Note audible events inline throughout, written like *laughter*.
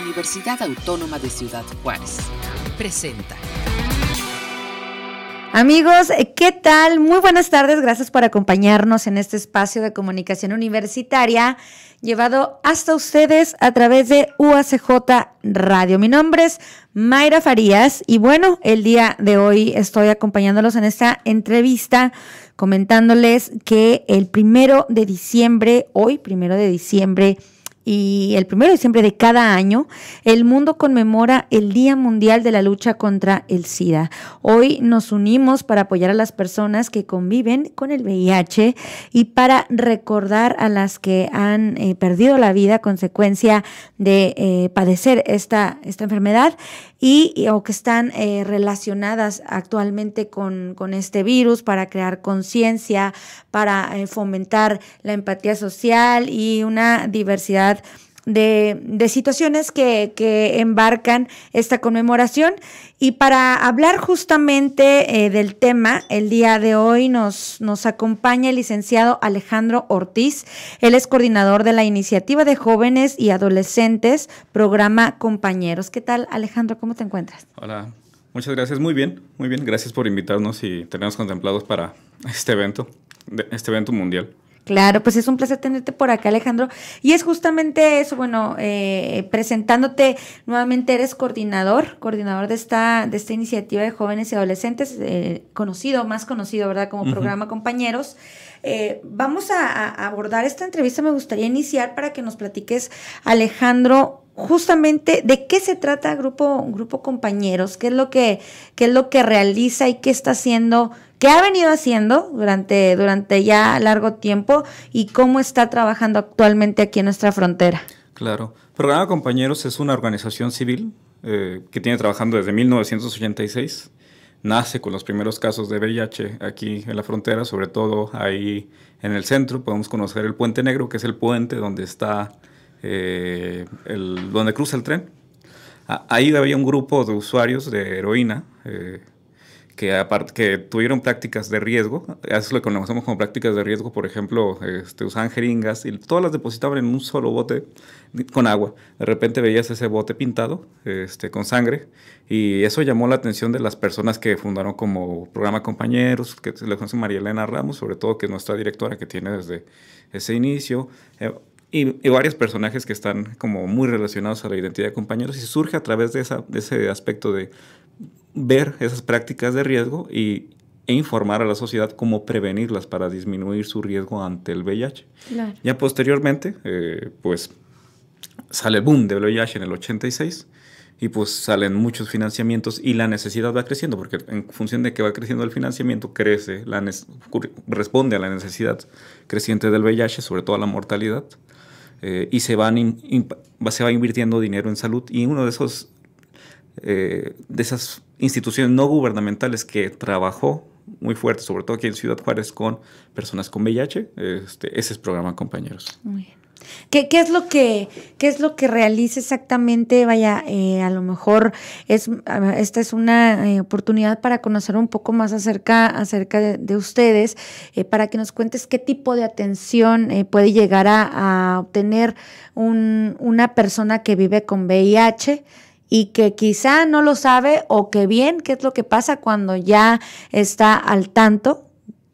Universidad Autónoma de Ciudad Juárez. Presenta. Amigos, ¿qué tal? Muy buenas tardes. Gracias por acompañarnos en este espacio de comunicación universitaria llevado hasta ustedes a través de UACJ Radio. Mi nombre es Mayra Farías y bueno, el día de hoy estoy acompañándolos en esta entrevista comentándoles que el primero de diciembre, hoy primero de diciembre, y el primero de diciembre de cada año, el mundo conmemora el Día Mundial de la Lucha contra el SIDA. Hoy nos unimos para apoyar a las personas que conviven con el VIH y para recordar a las que han eh, perdido la vida a consecuencia de eh, padecer esta, esta enfermedad y, o que están eh, relacionadas actualmente con, con, este virus para crear conciencia, para fomentar la empatía social y una diversidad de, situaciones que, embarcan esta conmemoración. Y para hablar justamente eh, del tema, el día de hoy nos, nos acompaña el licenciado Alejandro Ortiz. Él es coordinador de la Iniciativa de Jóvenes y Adolescentes, programa Compañeros. ¿Qué tal, Alejandro? ¿Cómo te encuentras? Hola, muchas gracias. Muy bien, muy bien. Gracias por invitarnos y tenernos contemplados para este evento, este evento mundial. Claro, pues es un placer tenerte por acá, Alejandro. Y es justamente eso, bueno, eh, presentándote nuevamente, eres coordinador, coordinador de esta, de esta iniciativa de jóvenes y adolescentes, eh, conocido, más conocido, ¿verdad? Como programa Compañeros. Eh, vamos a, abordar esta entrevista. Me gustaría iniciar para que nos platiques, Alejandro, justamente de qué se trata Grupo, Grupo Compañeros, qué es lo que, qué es lo que realiza y qué está haciendo qué ha venido haciendo durante, durante ya largo tiempo y cómo está trabajando actualmente aquí en nuestra frontera. Claro. Programa Compañeros es una organización civil eh, que tiene trabajando desde 1986. Nace con los primeros casos de VIH aquí en la frontera, sobre todo ahí en el centro. Podemos conocer el Puente Negro, que es el puente donde está, eh, el, donde cruza el tren. Ahí había un grupo de usuarios de heroína. Eh, que, que tuvieron prácticas de riesgo, eso es lo que conocemos como prácticas de riesgo, por ejemplo, este, usaban jeringas y todas las depositaban en un solo bote con agua. De repente veías ese bote pintado este, con sangre y eso llamó la atención de las personas que fundaron como programa Compañeros, que le conoce María Elena Ramos, sobre todo que es nuestra directora que tiene desde ese inicio. Eh, y, varios personajes que están como muy relacionados a la identidad de compañeros y surge a través de, esa, de ese aspecto de ver esas prácticas de riesgo y, e informar a la sociedad cómo prevenirlas para disminuir su riesgo ante el VIH. Ya posteriormente, eh, pues sale el boom del VIH en el 86 y pues salen muchos financiamientos y la necesidad va creciendo porque en función de que va creciendo el financiamiento crece, la responde a la necesidad creciente del VIH, sobre todo a la mortalidad. Eh, y se, van se va invirtiendo dinero en salud y uno de esos eh, de esas instituciones no gubernamentales que trabajó muy fuerte, sobre todo aquí en Ciudad Juárez, con personas con VIH. Este, ese es programa Compañeros. Muy bien. ¿Qué, ¿Qué, es lo que, qué es lo que realiza exactamente? Vaya, eh, a lo mejor es, esta es una eh, oportunidad para conocer un poco más acerca, acerca de, ustedes, para que nos cuentes qué tipo de atención puede llegar a, a obtener un, una persona que vive con VIH y que quizá no lo sabe o que bien, qué es lo que pasa cuando ya está al tanto,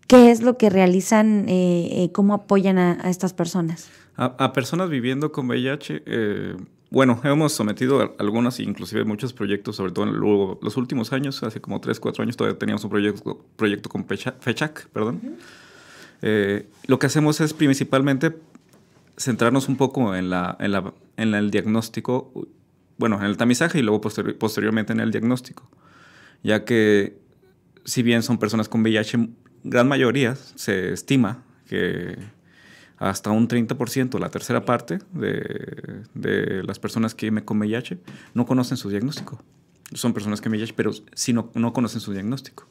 qué es lo que realizan, eh, eh cómo apoyan a, estas personas. A, personas viviendo con VIH, eh, bueno, hemos sometido algunas, inclusive muchos proyectos, sobre todo en los últimos años, hace como 3, 4 años todavía teníamos un proyecto, proyecto con FECHAC, perdón. Eh, lo que hacemos es principalmente centrarnos un poco en, la, en, la, en el diagnóstico bueno, en el tamizaje y luego posteriormente en el diagnóstico, ya que si bien son personas con VIH, gran mayoría se estima que hasta un 30%, la tercera parte de, de, las personas que viven con VIH no conocen su diagnóstico. Son personas con VIH, pero sí no, no conocen su diagnóstico.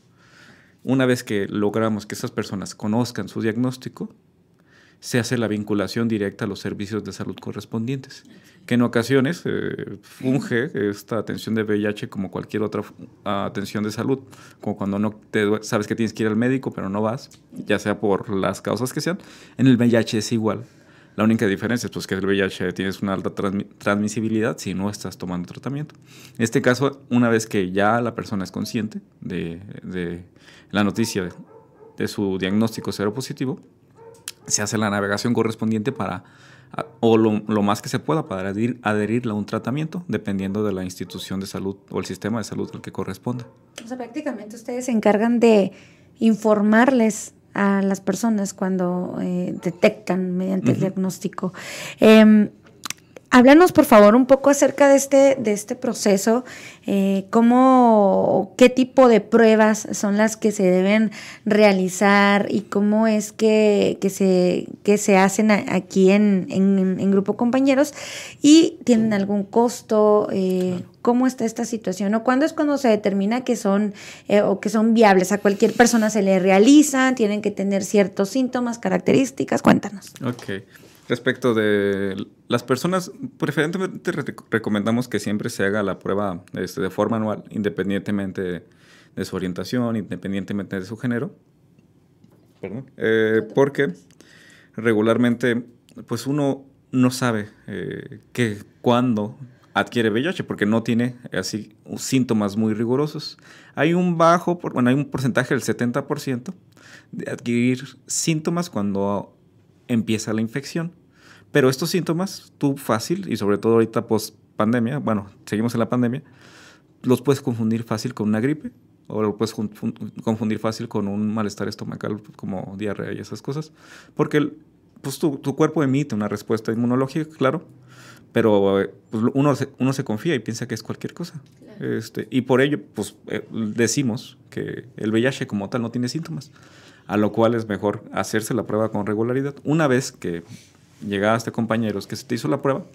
Una vez que logramos que esas personas conozcan su diagnóstico, se hace la vinculación directa a los servicios de salud correspondientes, que en ocasiones eh, funge esta atención de VIH como cualquier otra atención de salud, como cuando no sabes que tienes que ir al médico pero no vas, ya sea por las causas que sean, en el VIH es igual. La única diferencia es pues, que el VIH tienes una alta transmisibilidad si no estás tomando tratamiento. En este caso, una vez que ya la persona es consciente de, la noticia de, su diagnóstico seropositivo, se hace la navegación correspondiente para, o lo, más que se pueda, para adherir, adherirla a un tratamiento, dependiendo de la institución de salud o el sistema de salud al que corresponde. O sea, prácticamente ustedes se encargan de informarles a las personas cuando eh, detectan mediante el diagnóstico. Em, háblanos, por favor, un poco acerca de este, de este proceso, eh, cómo, qué tipo de pruebas son las que se deben realizar y cómo es que, se, que se hacen aquí en, en, Grupo Compañeros y tienen algún costo. Eh, ¿Cómo está esta situación? ¿O cuándo es cuando se determina que son eh, o que son viables? ¿A cualquier persona se le realizan? ¿Tienen que tener ciertos síntomas, características? Cuéntanos. Ok. Respecto de las personas, preferentemente recomendamos que siempre se haga la prueba este, de forma anual, independientemente de su orientación, independientemente de su género. Perdón. Eh, porque regularmente, pues uno no sabe eh, que cuándo adquiere VIH porque no tiene así síntomas muy rigurosos. Hay un bajo, bueno, hay un porcentaje del 70% de adquirir síntomas cuando empieza la infección. Pero estos síntomas, tú fácil, y sobre todo ahorita post pandemia, bueno, seguimos en la pandemia, los puedes confundir fácil con una gripe o lo puedes confundir fácil con un malestar estomacal como diarrea y esas cosas, porque pues, tu, cuerpo emite una respuesta inmunológica, claro, pero pues, uno, se, uno se confía y piensa que es cualquier cosa. Este, y por ello, pues eh, decimos que el VIH como tal no tiene síntomas, a lo cual es mejor hacerse la prueba con regularidad. Una vez que llegaste compañeros que se te hizo la prueba,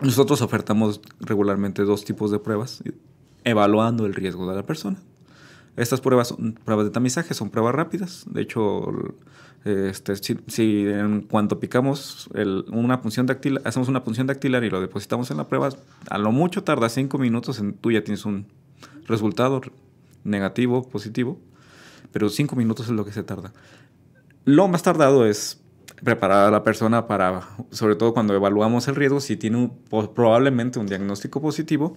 nosotros ofertamos regularmente dos tipos de pruebas, evaluando el riesgo de la persona. Estas pruebas son pruebas de tamizaje, son pruebas rápidas. De hecho, este, si, en cuanto picamos una punción dactilar, hacemos una punción dactilar y lo depositamos en la prueba, a lo mucho tarda cinco minutos, en, tú ya tienes un resultado negativo, positivo, pero cinco minutos es lo que se tarda. Lo más tardado es preparar a la persona para, sobre todo cuando evaluamos el riesgo, si tiene probablemente un diagnóstico positivo,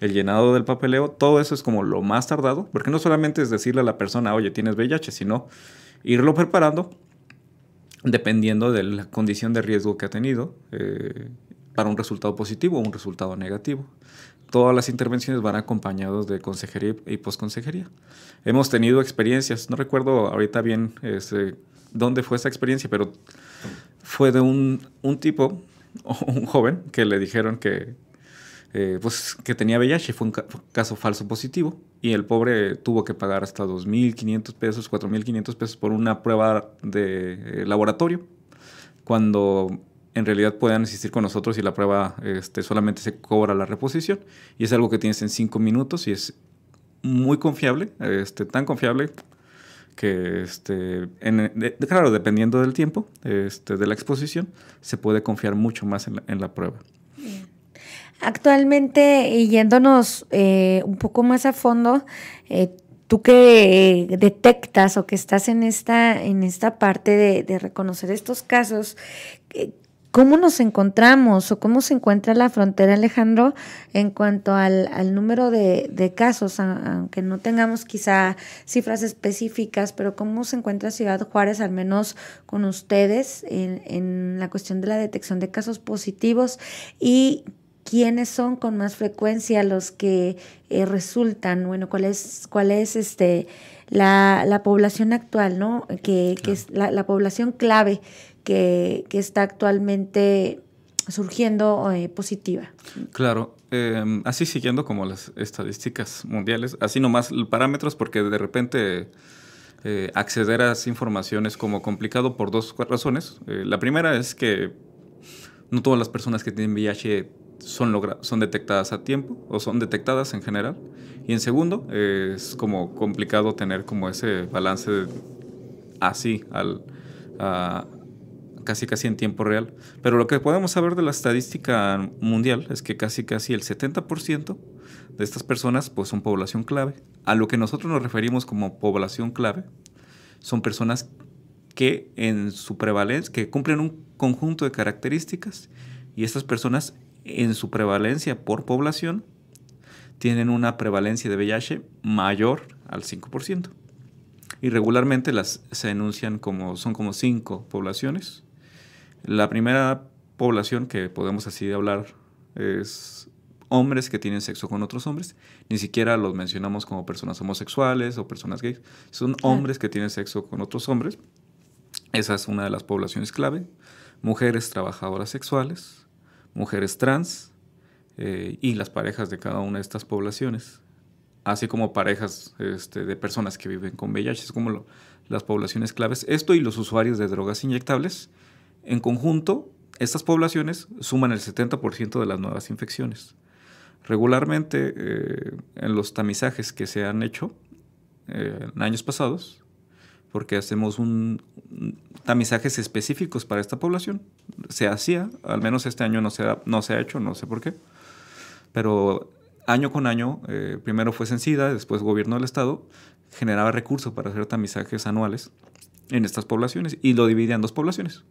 el llenado del papeleo, todo eso es como lo más tardado, porque no solamente es decirle a la persona, oye, tienes VIH, sino irlo preparando dependiendo de la condición de riesgo que ha tenido eh, para un resultado positivo o un resultado negativo. Todas las intervenciones van acompañadas de consejería y posconsejería. Hemos tenido experiencias, no recuerdo ahorita bien este, dónde fue esa experiencia, pero fue de un, un tipo, *laughs* un joven, que le dijeron que, eh, pues, que tenía VIH, fue un caso falso positivo, y el pobre tuvo que pagar hasta 2.500 pesos, 4.500 pesos por una prueba de eh, laboratorio, cuando en realidad puedan asistir con nosotros y la prueba este, solamente se cobra la reposición, y es algo que tienes en 5 minutos y es muy confiable, este, tan confiable que este, claro, dependiendo del tiempo este, de la exposición, se puede confiar mucho más en la, prueba. Actualmente, y yéndonos eh, un poco más a fondo, eh, tú que detectas o que estás en esta, en esta parte de, de reconocer estos casos, ¿Cómo nos encontramos o cómo se encuentra la frontera, Alejandro, en cuanto al, número de, casos, aunque no tengamos quizá cifras específicas, pero cómo se encuentra Ciudad Juárez, al menos con ustedes, en, la cuestión de la detección de casos positivos y quiénes son con más frecuencia los que eh, resultan, bueno, cuál es, cuál es este la, población actual, ¿no? Que, es la, la población clave que, está actualmente surgiendo eh, positiva. Claro, em, así siguiendo como las estadísticas mundiales, así nomás parámetros porque de repente eh, acceder a esa información es como complicado por dos razones. Eh, la primera es que no todas las personas que tienen VIH son, detectadas a tiempo o son detectadas en general. Y en segundo, es como complicado tener como ese balance así al, casi casi en tiempo real. Pero lo que podemos saber de la estadística mundial es que casi casi el 70% de estas personas pues son población clave. A lo que nosotros nos referimos como población clave son personas que en su prevalencia, que cumplen un conjunto de características y estas personas en su prevalencia por población tienen una prevalencia de VIH mayor al 5%. Y regularmente las se enuncian como, son como cinco poblaciones. La primera población que podemos así hablar es hombres que tienen sexo con otros hombres. Ni siquiera los mencionamos como personas homosexuales o personas gays. Son hombres que tienen sexo con otros hombres. Esa es una de las poblaciones clave. Mujeres trabajadoras sexuales, mujeres trans eh, y las parejas de cada una de estas poblaciones. Así como parejas este, de personas que viven con VIH. Es como las poblaciones claves. Esto y los usuarios de drogas inyectables. En conjunto, estas poblaciones suman el 70% de las nuevas infecciones. Regularmente, eh, en los tamizajes que se han hecho eh, en años pasados, porque hacemos tamizajes específicos para esta población, se hacía, al menos este año no se ha, no se ha hecho, no sé por qué, pero año con año, eh, primero fue Sencida, después Gobierno del Estado, generaba recursos para hacer tamizajes anuales en estas poblaciones y lo dividía en dos poblaciones.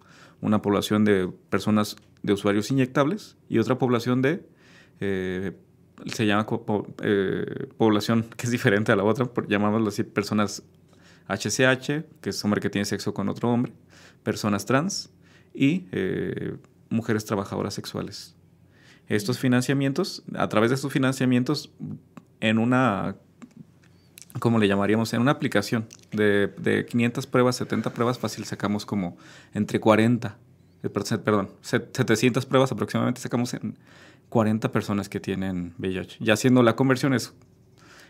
Una población de personas de usuarios inyectables y otra población de se llama eh, población *laughs* que es diferente a la otra, llamámoslo así, personas HCH, que es hombre que tiene sexo con otro hombre, personas trans y eh, mujeres trabajadoras sexuales. Estos financiamientos, a través de estos financiamientos, en una, ¿cómo le llamaríamos? En una aplicación de, de 500 pruebas, 70 pruebas, fácil sacamos como entre 40, eh, perdón, 700 pruebas aproximadamente sacamos en 40 personas que tienen VIH. Ya haciendo la conversión es,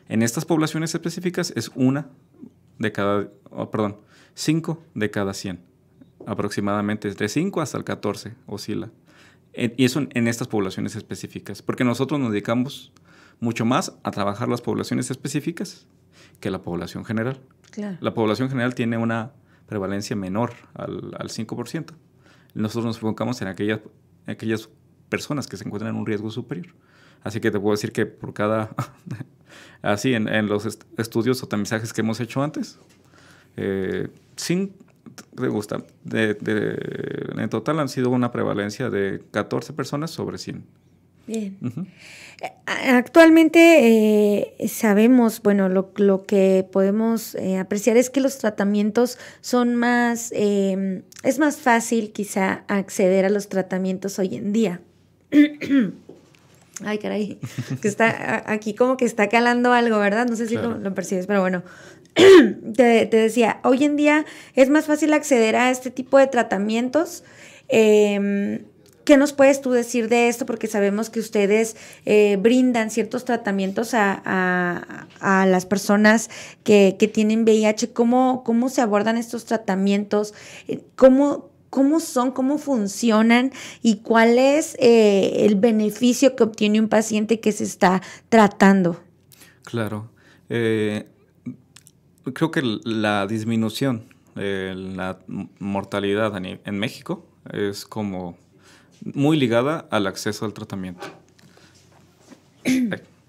en estas poblaciones específicas es una de cada, perdón, 5 de cada 100. Aproximadamente de 5 hasta el 14 oscila. Y eso en estas poblaciones específicas, porque nosotros nos dedicamos mucho más a trabajar las poblaciones específicas que la población general. La población general tiene una prevalencia menor al, al 5%. Nosotros nos enfocamos en aquellas, aquellas personas que se encuentran en un riesgo superior. Así que te puedo decir que por cada, *laughs* así en, los estudios o tamizajes que hemos hecho antes, eh, sin, te gusta, de, en total han sido una prevalencia de 14 personas sobre 100. Bien. Actualmente eh, sabemos, bueno, lo, que podemos eh, apreciar es que los tratamientos son más, es más fácil quizá acceder a los tratamientos hoy en día. *clears throat* Ay, caray, que está aquí como que está calando algo, ¿verdad? No sé si lo, percibes, pero bueno, *clears throat* te, decía, hoy en día es más fácil acceder a este tipo de tratamientos. Em, ¿Qué nos puedes tú decir de esto? Porque sabemos que ustedes eh, brindan ciertos tratamientos a, las personas que, tienen VIH. ¿Cómo, ¿Cómo se abordan estos tratamientos? Eh, ¿Cómo, cómo son, cómo funcionan y cuál es eh, el beneficio que obtiene un paciente que se está tratando. Claro. Creo que la disminución la mortalidad en México es como muy ligada al acceso al tratamiento. *coughs*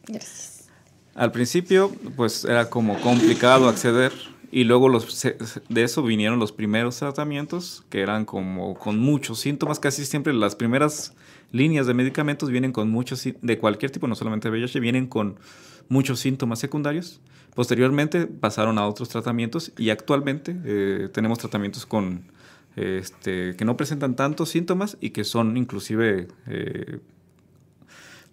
Gracias. Al principio, pues era como complicado acceder y luego los, de eso vinieron los primeros tratamientos, que eran como con muchos síntomas. Casi siempre las primeras líneas de medicamentos vienen con muchos, de cualquier tipo, no solamente VIH, vienen con muchos síntomas secundarios. Posteriormente pasaron a otros tratamientos y actualmente eh, tenemos tratamientos con, este, que no presentan tantos síntomas y que son inclusive eh,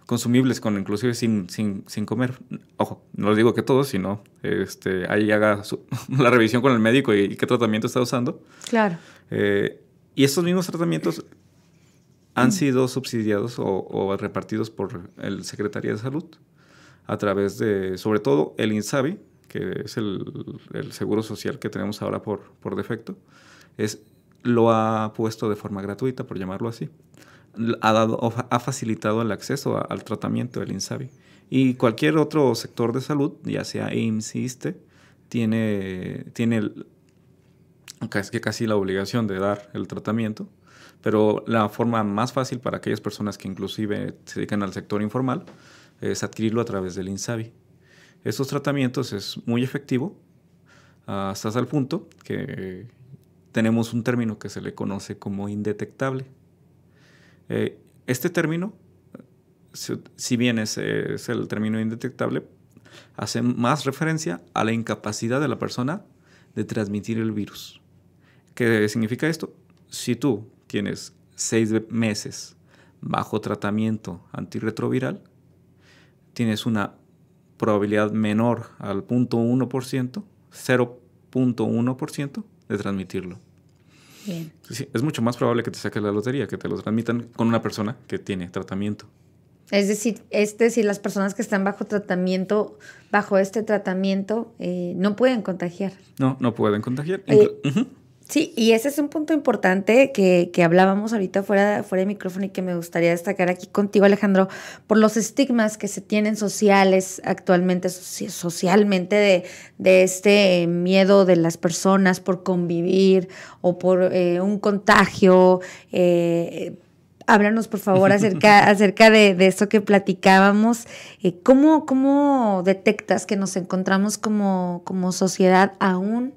consumibles con inclusive sin, sin, sin, comer. Ojo, no les digo que todos, sino este, ahí haga *laughs* la revisión con el médico y, qué tratamiento está usando. Claro. Eh, y estos mismos tratamientos han sido subsidiados o, repartidos por el Secretaría de Salud a través de, sobre todo, el INSABI, que es el, el seguro social que tenemos ahora por, por defecto, es, lo ha puesto de forma gratuita, por llamarlo así ha, facilitado el acceso al tratamiento del INSABI. Y cualquier otro sector de salud, ya sea IMSS, ISTE, tiene, tiene casi, casi la obligación de dar el tratamiento, pero la forma más fácil para aquellas personas que inclusive se dedican al sector informal es adquirirlo a través del INSABI. Estos tratamientos es muy efectivo hasta el punto que tenemos un término que se le conoce como indetectable. Eh, este término, si, bien es, es, el término indetectable, hace más referencia a la incapacidad de la persona de transmitir el virus. ¿Qué significa esto? Si tú tienes seis meses bajo tratamiento antirretroviral, tienes una probabilidad menor al 0.1%, 0.1% de transmitirlo. Bien. es mucho más probable que te saques la lotería, que te lo transmitan con una persona que tiene tratamiento. Es decir, es decir, las personas que están bajo tratamiento, bajo este tratamiento, eh, no pueden contagiar. No, no pueden contagiar. Sí, y ese es un punto importante que, que, hablábamos ahorita fuera, fuera de micrófono y que me gustaría destacar aquí contigo, Alejandro, por los estigmas que se tienen sociales actualmente, socialmente, de, de este miedo de las personas por convivir o por eh, un contagio. Eh, háblanos, por favor, acerca, *laughs* acerca de, de eso que platicábamos. Eh, ¿cómo, ¿Cómo detectas que nos encontramos como, como sociedad aún?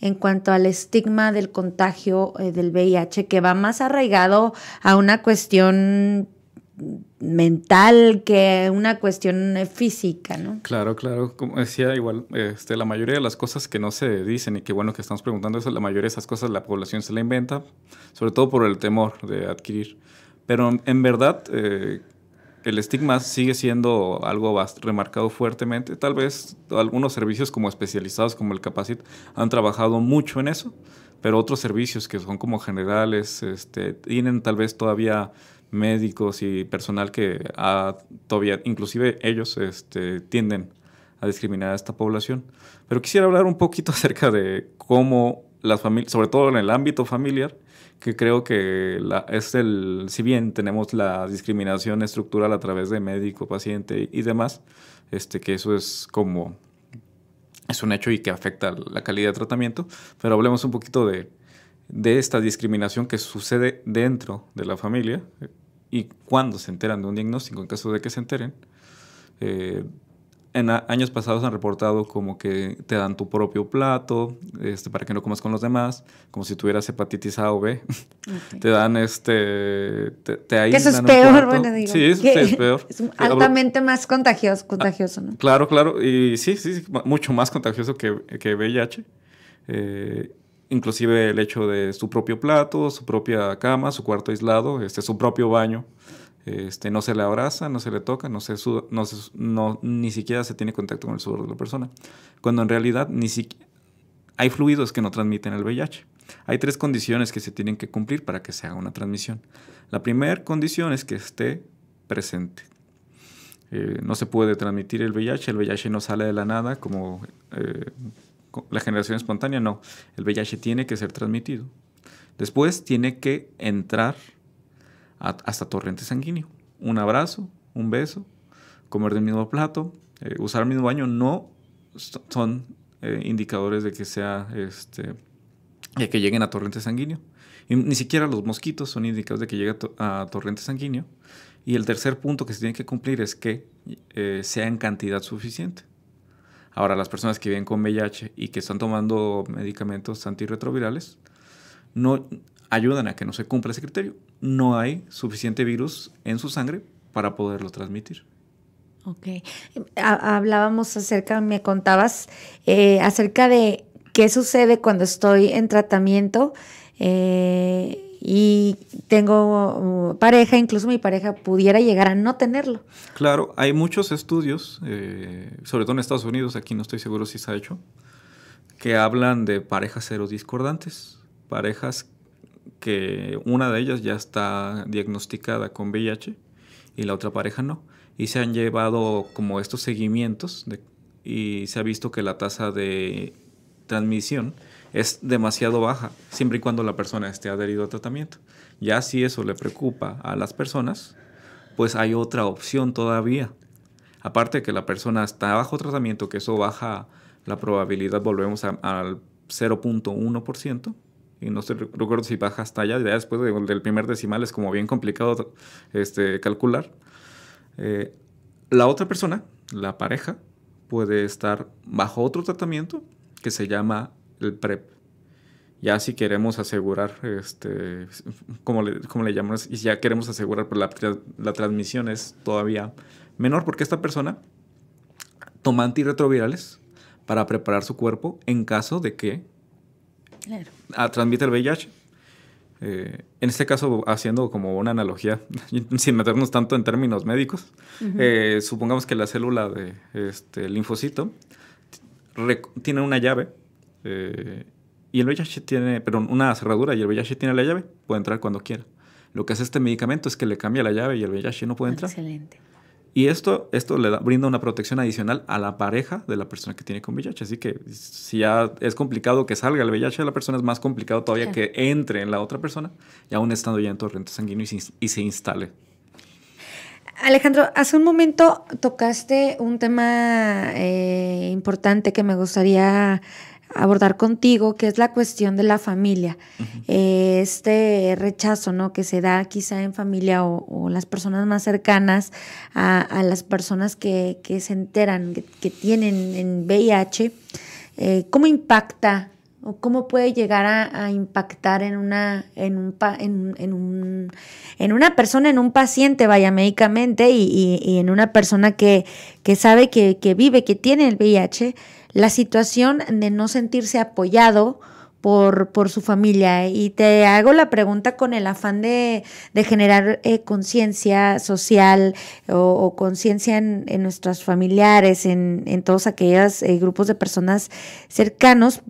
En cuanto al estigma del contagio eh, del VIH, que va más arraigado a una cuestión mental que una cuestión eh, física, ¿no? Claro, claro. Como decía, igual, este, la mayoría de las cosas que no se dicen y que bueno que estamos preguntando eso, la mayoría de esas cosas la población se la inventa, sobre todo por el temor de adquirir. Pero en verdad, eh, el estigma sigue siendo algo remarcado fuertemente. Tal vez algunos servicios como especializados como el Capacit han trabajado mucho en eso, pero otros servicios que son como generales este, tienen tal vez todavía médicos y personal que todavía, inclusive ellos este, tienden a discriminar a esta población. Pero quisiera hablar un poquito *laughs* acerca de cómo las familias, sobre todo en el ámbito familiar, que creo que la, es el, si bien tenemos la discriminación estructural a través de médico, paciente y demás, este, que eso es como, es un hecho y que afecta la calidad de tratamiento, pero hablemos un poquito de, de esta discriminación que sucede dentro de la familia y cuando se enteran de un diagnóstico, en caso de que se enteren. Eh, en años pasados han reportado como que te dan tu propio plato este, para que no comas con los demás, como si tuvieras hepatitis A o B. te dan este. Te, te Eso es peor, bueno, digo. Sí, es peor. *laughs* Es altamente más contagioso, contagioso, ¿no? Claro, claro. Y sí, sí, mucho más contagioso que, que VIH. Eh, inclusive el hecho de su propio plato, su propia cama, su cuarto aislado, este, su propio baño. Este, no se le abraza, no se le toca, no se no, no ni siquiera se tiene contacto con el sudor de la persona. Cuando en realidad ni hay fluidos que no transmiten el VIH. Hay tres condiciones que se tienen que cumplir para que se haga una transmisión. La primera condición es que esté presente. Eh, no se puede transmitir el VIH, el VIH no sale de la nada como eh, la generación espontánea, no. El VIH tiene que ser transmitido. Después tiene que entrar hasta torrente sanguíneo. Un abrazo, un beso, comer del mismo plato, eh, usar el mismo baño no son eh, indicadores de que sea este, de que lleguen a torrente sanguíneo. Ni siquiera los mosquitos son indicadores de que llegue a, torrente sanguíneo. Y el tercer punto que se tiene que cumplir es que eh, sea en cantidad suficiente. Ahora, las personas que viven con VIH y que están tomando medicamentos antirretrovirales, no, ayudan a que no se cumpla ese criterio. No hay suficiente virus en su sangre para poderlo transmitir. Ok. Hablábamos acerca, me contabas eh, acerca de qué sucede cuando estoy en tratamiento eh, y tengo uh, pareja, incluso mi pareja pudiera llegar a no tenerlo. Claro, hay muchos estudios, eh, sobre todo en Estados Unidos, aquí no estoy seguro si se ha hecho, que hablan de parejas serodiscordantes, parejas que una de ellas ya está diagnosticada con VIH y la otra pareja no. Y se han llevado como estos seguimientos y se ha visto que la tasa de transmisión es demasiado baja, siempre y cuando la persona esté adherido a tratamiento. Ya si eso le preocupa a las personas, pues hay otra opción todavía. Aparte de que la persona está bajo tratamiento, que eso baja la probabilidad, volvemos al 0.1%, y no recuerdo si baja hasta allá, ya después del primer decimal es como bien complicado este, calcular. Eh, la otra persona, la pareja, puede estar bajo otro tratamiento que se llama el PrEP. Ya si queremos asegurar, este, como le, como le llamamos, y ya queremos asegurar, pues la, la transmisión es todavía menor porque esta persona toma antirretrovirales para preparar su cuerpo en caso de que transmite el VIH. Eh, en este caso, haciendo como una analogía, *laughs* sin meternos tanto en términos médicos, eh, supongamos que la célula de este, linfocito tiene una llave eh, y el VIH tiene, perdón, una cerradura y el VIH tiene la llave, puede entrar cuando quiera. Lo que hace este medicamento es que le cambia la llave y el VIH no puede entrar. Excelente. Y esto, esto le brinda una protección adicional a la pareja de la persona que tiene con VIH. Así que si ya es complicado que salga el VIH de la persona, es más complicado todavía que entre en la otra persona y aún estando ya en torrente sanguíneo y se, instale. Alejandro, hace un momento tocaste un tema eh, importante que me gustaría abordar contigo, que es la cuestión de la familia. Eh, este rechazo ¿no? que se da quizá en familia o, las personas más cercanas a, las personas que, se enteran que, tienen en VIH, eh, ¿cómo impacta o cómo puede llegar a, impactar en una, en, un, en, un, en, una persona, en un paciente, vaya, médicamente, y, en una persona que, que sabe que, que vive, que tiene el VIH? la situación de no sentirse apoyado por, por su familia. Y te hago la pregunta con el afán de, generar eh, conciencia social o, conciencia en, nuestros familiares, en, todos aquellos eh, grupos de personas cercanos,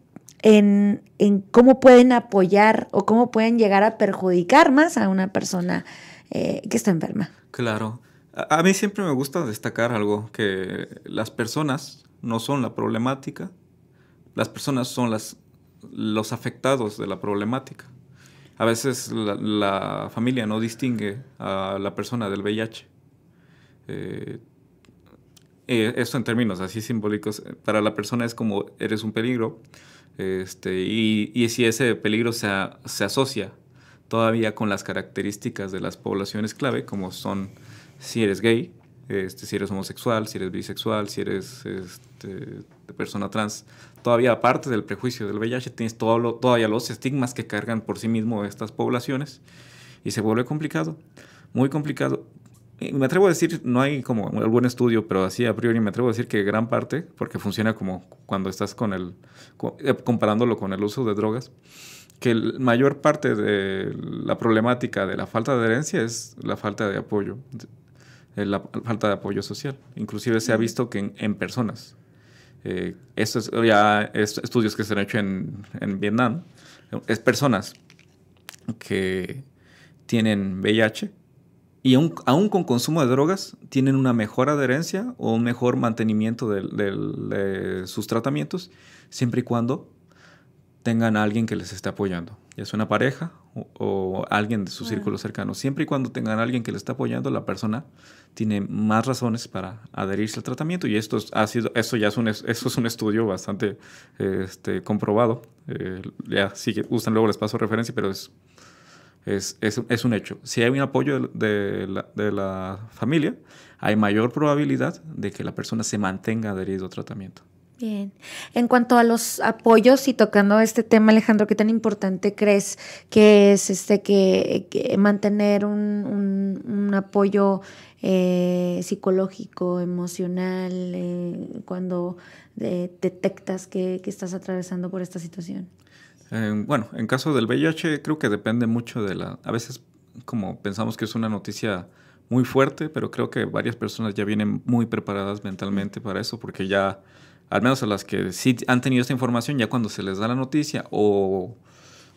en, cómo pueden apoyar o cómo pueden llegar a perjudicar más a una persona eh, que está enferma. Claro. a mí siempre me gusta destacar algo, que las personas no son la problemática, las personas son las, los afectados de la problemática. A veces la, familia no distingue a la persona del VIH. Eh, eh, esto en términos así simbólicos, para la persona es como eres un peligro, este, y, si ese peligro se, se, asocia todavía con las características de las poblaciones clave, como son si eres gay, este, si eres homosexual, si eres bisexual, si eres este, persona trans, todavía aparte del prejuicio del VIH, tienes todo todavía los estigmas que cargan por sí mismo estas poblaciones y se vuelve complicado, muy complicado. Y me atrevo a decir, no hay como algún estudio, pero así a priori me atrevo a decir que gran parte, porque funciona como cuando estás con el, eh, comparándolo con el uso de drogas, que la mayor parte de la problemática de la falta de adherencia es la falta de apoyo. Eh, la falta de apoyo social. Inclusive se ha visto que en, personas. Eh, esto es ya estudios que se han hecho en, en, Vietnam. Es personas que tienen VIH y aún, con consumo de drogas tienen una mejor adherencia o un mejor mantenimiento de sus tratamientos siempre y cuando tengan a alguien que les esté apoyando, ya sea una pareja o, alguien de su círculo cercano. Siempre y cuando tengan a alguien que les esté apoyando, la persona tiene más razones para adherirse al tratamiento y esto ha sido, esto ya es un, esto es un estudio bastante este, comprobado. Eh, ya si gustan luego les paso referencia, pero es, es, es, un hecho. Si hay un apoyo de la, de la familia, hay mayor probabilidad de que la persona se mantenga adherido al tratamiento. Bien. En cuanto a los apoyos y tocando este tema, Alejandro, ¿qué tan importante crees que es este que, mantener un, apoyo eh, psicológico, emocional, eh, cuando eh, detectas que, estás atravesando por esta situación? Bueno, en caso del VIH creo que depende mucho de la... A veces como pensamos que es una noticia muy fuerte, pero creo que varias personas ya vienen muy preparadas mentalmente para eso porque ya al menos a las que sí han tenido esta información, ya cuando se les da la noticia o,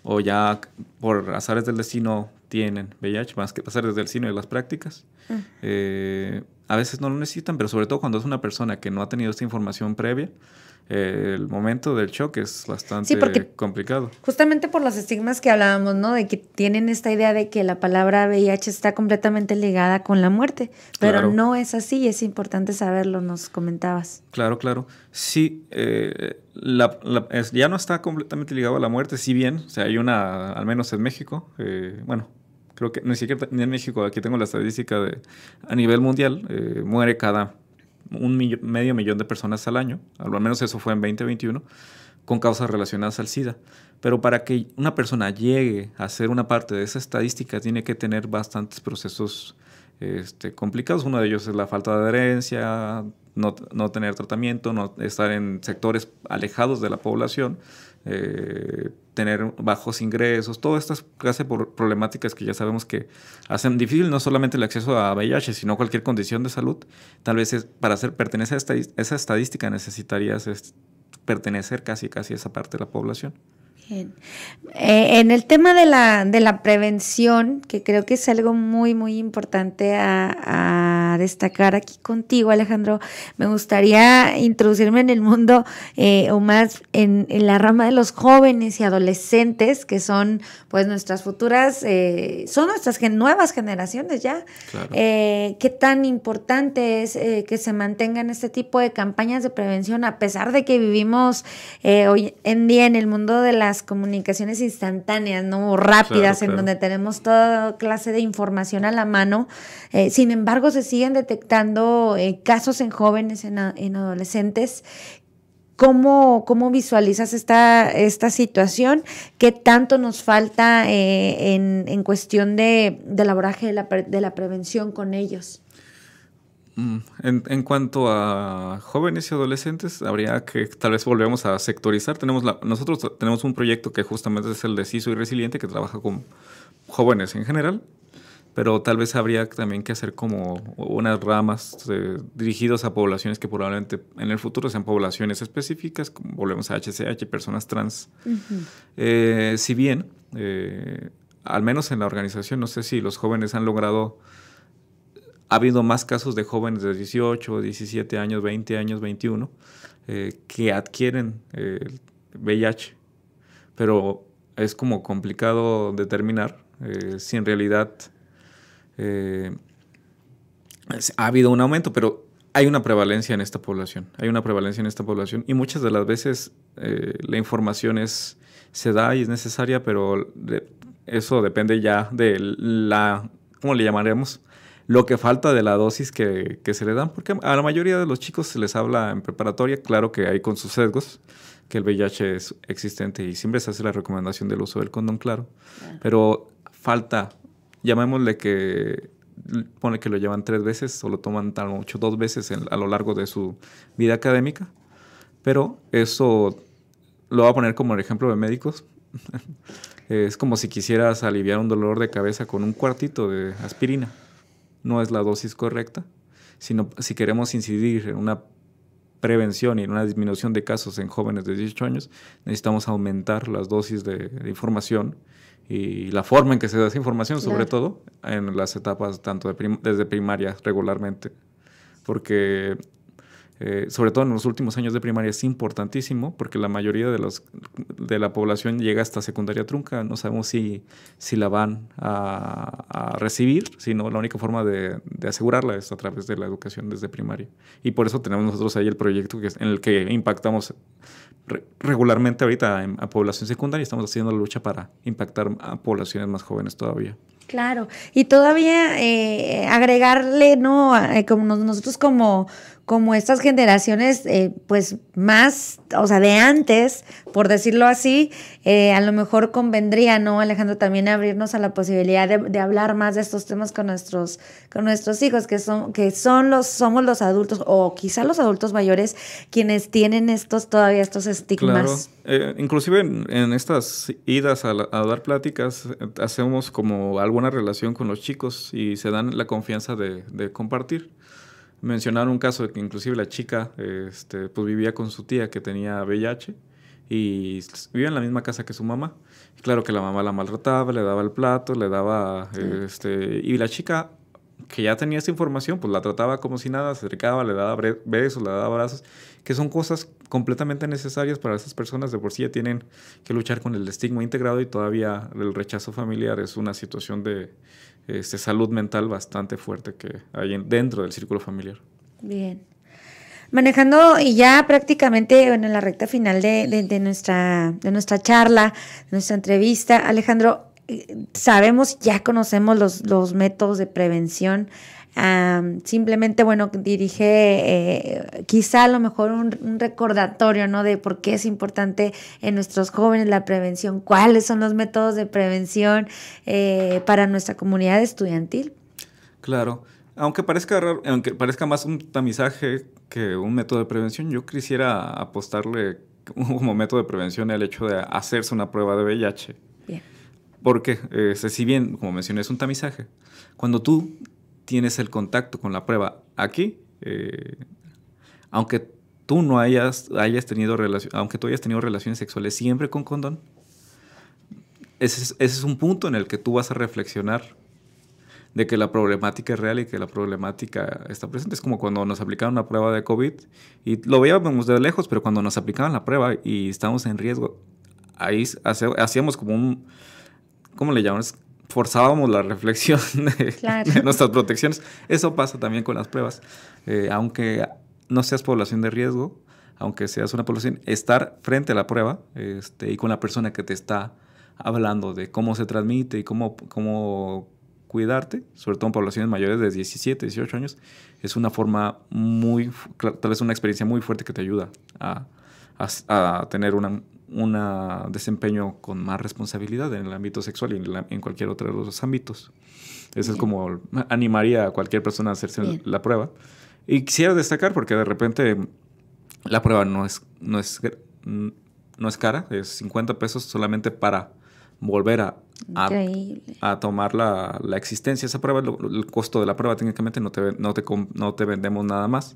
o ya por azares del destino tienen VIH, más que azares del destino y las prácticas, eh, a veces no lo necesitan, pero sobre todo cuando es una persona que no ha tenido esta información previa, el momento del shock es bastante complicado. Justamente por los estigmas que hablábamos, ¿no? De que tienen esta idea de que la palabra VIH está completamente ligada con la muerte, pero no es así, es importante saberlo, nos comentabas. Claro, claro. Sí, eh, ya no está completamente ligado a la muerte, si bien, o sea, hay una, al menos en México, eh, bueno, creo que ni siquiera ni en México, aquí tengo la estadística de a nivel mundial, eh, muere cada un medio millón de personas al año, al menos eso fue en 2021, con causas relacionadas al SIDA. pero para que una persona llegue a ser una parte de esa estadística tiene que tener bastantes procesos este, complicados. Uno de ellos es la falta de adherencia, no, no, tener tratamiento, no estar en sectores alejados de la población, eh, tener bajos ingresos, todas estas clases de problemáticas que ya sabemos que hacen difícil no solamente el acceso a VIH, sino cualquier condición de salud. Tal vez es, para hacer, pertenecer a esa estadística necesitarías pertenecer casi, casi a esa parte de la población. Eh, en el tema de la, de la prevención, que creo que es algo muy, muy importante a, destacar aquí contigo, Alejandro, me gustaría introducirme en el mundo eh, o más en, la rama de los jóvenes y adolescentes, que son pues nuestras futuras, eh, son nuestras nuevas generaciones ya. ¿Qué tan importante es que se mantengan este tipo de campañas de prevención a pesar de que vivimos hoy en día en el mundo de las comunicaciones instantáneas, ¿no? rápidas, en donde tenemos toda clase de información a la mano. Eh, sin embargo, se siguen detectando eh, casos en jóvenes, en, adolescentes. ¿Cómo, ¿Cómo, visualizas esta, esta situación? ¿Qué tanto nos falta eh, en, en, cuestión de, del abordaje de la, de la prevención con ellos? Mm, en, cuanto a jóvenes y adolescentes, habría que tal vez volvemos a sectorizar. Tenemos nosotros tenemos un proyecto que justamente es el de CISO y Resiliente, que trabaja con jóvenes en general, pero tal vez habría también que hacer como unas ramas eh, dirigidas a poblaciones que probablemente en el futuro sean poblaciones específicas, como volvemos a HCH, personas trans. Eh, si bien, eh, al menos en la organización, no sé si los jóvenes han logrado ha habido más casos de jóvenes de 18, 17 años, 20 años, 21, eh, que adquieren el VIH. Pero es como complicado determinar eh, si en realidad eh, ha habido un aumento, pero hay una prevalencia en esta población. Hay una prevalencia en esta población y muchas de las veces la información es, se da y es necesaria, pero eso depende ya de la, ¿cómo le llamaremos? Lo que falta de la dosis que, se le dan, porque a la mayoría de los chicos se les habla en preparatoria, claro que hay con sus sesgos, que el VIH es existente y siempre se hace la recomendación del uso del condón, claro, pero falta, llamémosle que pone que lo llevan tres veces o lo toman tan mucho dos veces a lo largo de su vida académica, pero eso lo voy a poner como el ejemplo de médicos. *laughs* es como si quisieras aliviar un dolor de cabeza con un cuartito de aspirina no es la dosis correcta, sino si queremos incidir en una prevención y en una disminución de casos en jóvenes de 18 años, necesitamos aumentar las dosis de, información y la forma en que se da esa información, sobre todo en las etapas tanto desde primaria regularmente, porque eh, sobre todo en los últimos años de primaria, es importantísimo porque la mayoría de, los, de la población llega hasta secundaria trunca. No sabemos si, si la van a, recibir, sino la única forma de, asegurarla es a través de la educación desde primaria. Y por eso tenemos nosotros ahí el proyecto que, en el que impactamos regularmente ahorita a población secundaria. Estamos haciendo la lucha para impactar a poblaciones más jóvenes todavía. Claro, y todavía eh, agregarle, ¿no? Eh, como nosotros como, como estas generaciones, eh, pues más, o sea, de antes, por decirlo así, eh, a lo mejor convendría, ¿no, Alejandro, también abrirnos a la posibilidad de, hablar más de estos temas con nuestros, con nuestros hijos, que son, que son los, somos los adultos, o quizá los adultos mayores, quienes tienen estos, todavía estos estigmas. Claro. Eh, inclusive en, estas idas a, dar pláticas, hacemos como alguna relación con los chicos y se dan la confianza de, de compartir mencionaron un caso de que inclusive la chica este, pues vivía con su tía que tenía VIH y vivía en la misma casa que su mamá. Y claro que la mamá la maltrataba, le daba el plato, le daba... Este, y la chica que ya tenía esta información, pues la trataba como si nada, se acercaba, le daba besos, le daba abrazos, que son cosas completamente necesarias para esas personas. De por sí ya tienen que luchar con el estigma integrado y todavía el rechazo familiar es una situación de, este, salud mental bastante fuerte que hay dentro del círculo familiar. Bien. Manejando y ya prácticamente en la recta final de, nuestra, de nuestra charla, de nuestra entrevista, Alejandro, eh, sabemos, ya conocemos los, los métodos de prevención simplemente, bueno, dirige eh, quizá a lo mejor un, recordatorio, ¿no? De por qué es importante en nuestros jóvenes la prevención, cuáles son los métodos de prevención eh, para nuestra comunidad estudiantil. Claro, aunque parezca aunque parezca más un tamizaje que un método de prevención, yo quisiera apostarle *laughs* como método de prevención el hecho de hacerse una prueba de VIH. Bien. Porque, eh, si bien, como mencioné, es un tamizaje, cuando tú tienes el contacto con la prueba aquí, eh, aunque tú no hayas, hayas tenido aunque tú hayas tenido relaciones sexuales siempre con condón, ese es, un punto en el que tú vas a reflexionar de que la problemática es real y que la problemática está presente. Es como cuando nos aplicaron la prueba de COVID y lo veíamos de lejos, pero cuando nos aplicaban la prueba y estábamos en riesgo, ahí hacíamos como un, ¿cómo le llamamos? Forzábamos la reflexión *laughs* de, nuestras protecciones. Eso pasa también con las pruebas. Eh, aunque no seas población de riesgo, aunque seas una población, estar frente a la prueba este, y con la persona que te está hablando de cómo se transmite y cómo, cómo cuidarte, sobre todo en poblaciones mayores de 17, 18 años, es una forma muy, tal vez una experiencia muy fuerte que te ayuda a, a tener una, un desempeño con más responsabilidad en el ámbito sexual y en, cualquier otro de los ámbitos. Eso es como animaría a cualquier persona a hacerse la prueba. Y quisiera destacar porque de repente la prueba no es, no es, no es cara, es 50 pesos solamente para volver a, a, tomar la, la, existencia de esa prueba. El, costo de la prueba técnicamente no te, no te, no te vendemos nada más.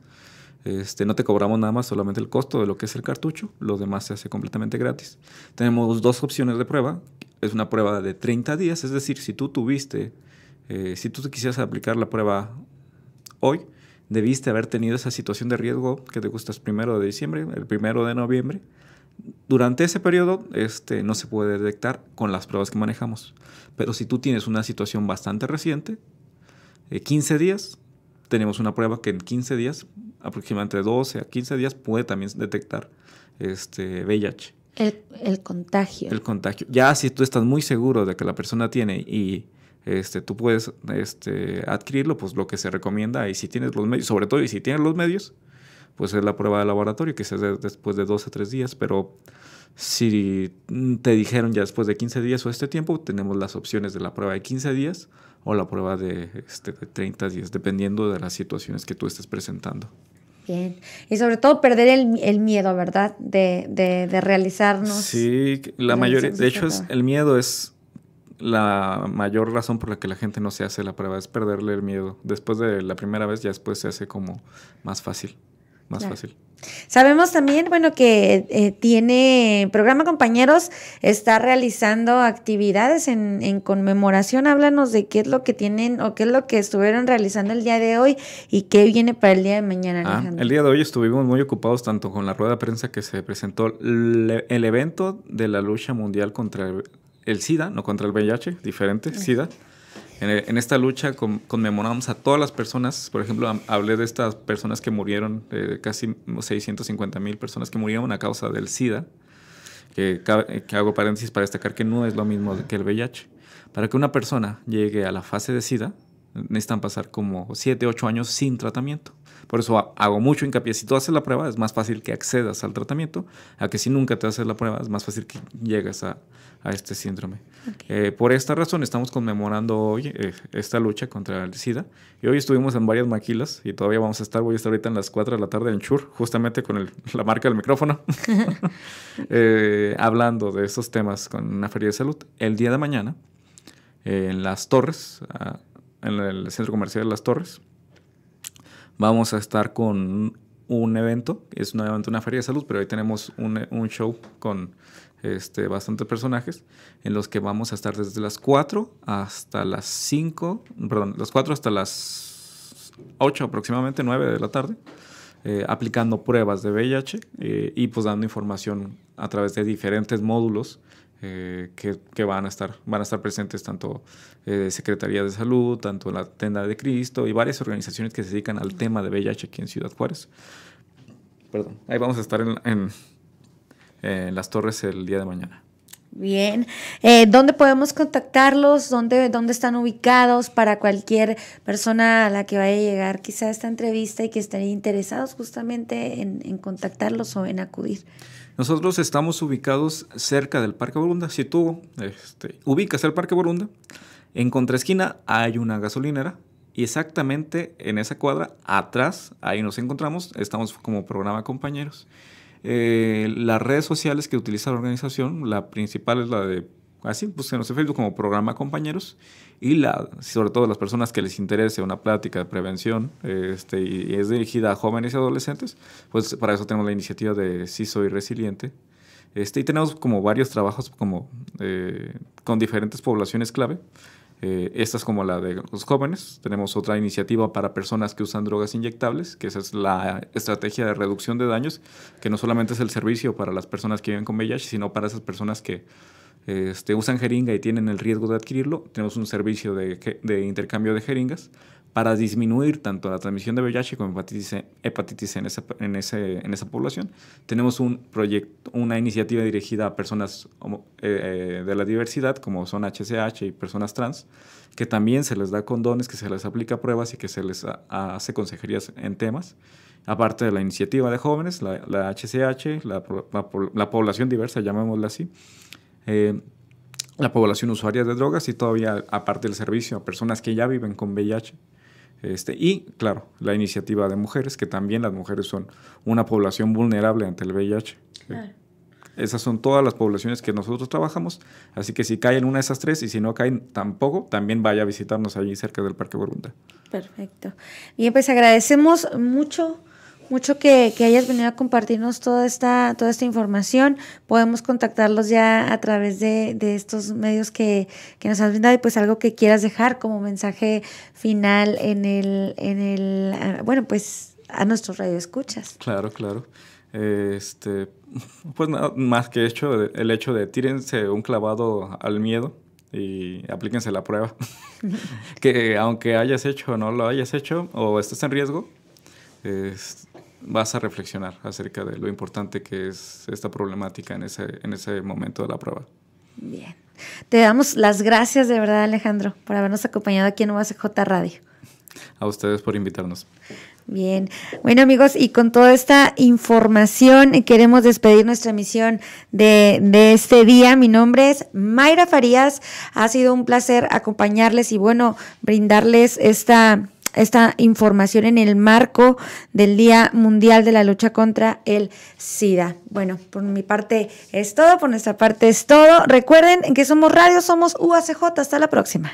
Este, no te cobramos nada más solamente el costo de lo que es el cartucho, lo demás se hace completamente gratis. Tenemos dos opciones de prueba. Es una prueba de 30 días, es decir, si tú tuviste, eh, si tú quisieras aplicar la prueba hoy, debiste haber tenido esa situación de riesgo que te gustas primero de diciembre, el primero de noviembre. Durante ese periodo este, no se puede detectar con las pruebas que manejamos. Pero si tú tienes una situación bastante reciente, 15 eh, días, tenemos una prueba que en 15 días, aproximadamente 12 a 15 días, puede también detectar este VIH. El, contagio. El contagio. Ya si tú estás muy seguro de que la persona tiene y este, tú puedes este, adquirirlo, pues lo que se recomienda, y si tienes los medios, sobre todo y si tienes los medios, pues es la prueba de laboratorio que se hace después de 12 a 3 días, pero si te dijeron ya después de 15 días o este tiempo, tenemos las opciones de la prueba de 15 días o la prueba de, este, de 30 días, dependiendo de las situaciones que tú estés presentando. Bien. Y sobre todo perder el, el miedo, ¿verdad? De, de, de, realizarnos. Sí, la mayoría, de hecho, es, el miedo es la mayor razón por la que la gente no se hace la prueba, es perderle el miedo. Después de la primera vez, ya después se hace como más fácil, más fácil. Sabemos también, bueno, que eh, tiene programa compañeros, está realizando actividades en, conmemoración. Háblanos de qué es lo que tienen o qué es lo que estuvieron realizando el día de hoy y qué viene para el día de mañana, ah, Alejandro. el día de hoy estuvimos muy ocupados tanto con la rueda de prensa que se presentó el, evento de la lucha mundial contra el, SIDA, no contra el VIH, diferente, SIDA. En, esta lucha conmemoramos a todas las personas, por ejemplo, hablé de estas personas que murieron, casi 650 mil personas que murieron a causa del SIDA, que, que, hago paréntesis para destacar que no es lo mismo que el VIH. Para que una persona llegue a la fase de SIDA, necesitan pasar como 7, 8 años sin tratamiento. Por eso hago mucho hincapié. Si tú haces la prueba, es más fácil que accedas al tratamiento, a que si nunca te haces la prueba, es más fácil que llegues a, a este síndrome. Eh, por esta razón estamos conmemorando hoy eh, esta lucha contra el SIDA. Y hoy estuvimos en varias maquilas y todavía vamos a estar, voy a estar ahorita en las 4 de la tarde en Chur, justamente con la marca del micrófono, *laughs* eh, hablando de estos temas con una feria de salud. El día de mañana, en Las Torres, ah, en el Centro Comercial de Las Torres, vamos a estar con un evento, es nuevamente una feria de salud, pero hoy tenemos un, un show con este, bastantes personajes, en los que vamos a estar desde las 4 hasta las 5, perdón, las 4 hasta las 8 aproximadamente, 9 de la tarde, eh, aplicando pruebas de VIH eh, y pues dando información a través de diferentes módulos eh, que, que, van, a estar, van a estar presentes tanto Secretaría de Salud, tanto la Tenda de Cristo y varias organizaciones que se dedican al tema de VIH aquí en Ciudad Juárez. Perdón, ahí vamos a estar en, en en las torres el día de mañana. Bien. Eh, ¿Dónde podemos contactarlos? ¿Dónde, ¿Dónde están ubicados para cualquier persona a la que vaya a llegar quizá esta entrevista y que estén interesados justamente en, contactarlos o en acudir? Nosotros estamos ubicados cerca del Parque Borunda. Si tú este, ubicas el Parque Borunda, en contraesquina hay una gasolinera y exactamente en esa cuadra, atrás, ahí nos encontramos, estamos como programa compañeros. Eh, las redes sociales que utiliza la organización, la principal es la de, así, pues en Facebook como programa compañeros, y la, sobre todo las personas que les interese una plática de prevención este, y es dirigida a jóvenes y adolescentes, pues para eso tenemos la iniciativa de Sí Soy Resiliente. Este, y tenemos como varios trabajos como, eh, con diferentes poblaciones clave. Eh, esta es como la de los jóvenes. Tenemos otra iniciativa para personas que usan drogas inyectables, que esa es la estrategia de reducción de daños, que no solamente es el servicio para las personas que viven con VIH, sino para esas personas que este, usan jeringa y tienen el riesgo de adquirirlo. Tenemos un servicio de, de intercambio de jeringas para disminuir tanto la transmisión de VIH como hepatitis hepatitis en, esa, en, ese, en esa población. Tenemos un proyecto, una iniciativa dirigida a personas eh, eh, de la diversidad, como son HCH y personas trans, que también se les da condones, que se les aplica pruebas y que se les hace consejerías en temas. Aparte de la iniciativa de jóvenes, la, la HCH, la, la, población diversa, llamémosla así. Eh, la población usuaria de drogas y todavía aparte del servicio a personas que ya viven con VIH. Este, y, claro, la iniciativa de mujeres, que también las mujeres son una población vulnerable ante el VIH. Esas son todas las poblaciones que nosotros trabajamos, así que si caen una de esas tres y si no caen tampoco, también vaya a visitarnos allí cerca del Parque Borunda. Perfecto. Bien, pues agradecemos mucho mucho que, hayas venido a compartirnos toda esta, toda esta información. Podemos contactarlos ya a través de, estos medios que, nos has brindado y pues algo que quieras dejar como mensaje final en el, en el ah, bueno, pues a nuestros radioescuchas. Claro, claro. Este, *laughs* pues nada más que hecho, el hecho de tírense un clavado al miedo y aplíquense la prueba. *laughs* *laughs* que aunque hayas hecho o no lo hayas hecho o estés en riesgo, vas a reflexionar acerca de lo importante que es esta problemática en ese, en ese momento de la prueba. Bien. Te damos las gracias de verdad, Alejandro, por habernos acompañado aquí en UACJ Radio. A ustedes por invitarnos. Bien, bueno amigos, y con toda esta información queremos despedir nuestra emisión de, de, este día. Mi nombre es Mayra Farías, ha sido un placer acompañarles y bueno, brindarles esta esta información en el marco del Día Mundial de la Lucha contra el SIDA. Bueno, por mi parte es todo, por nuestra parte es todo. Recuerden que somos radio, somos UACJ. Hasta la próxima.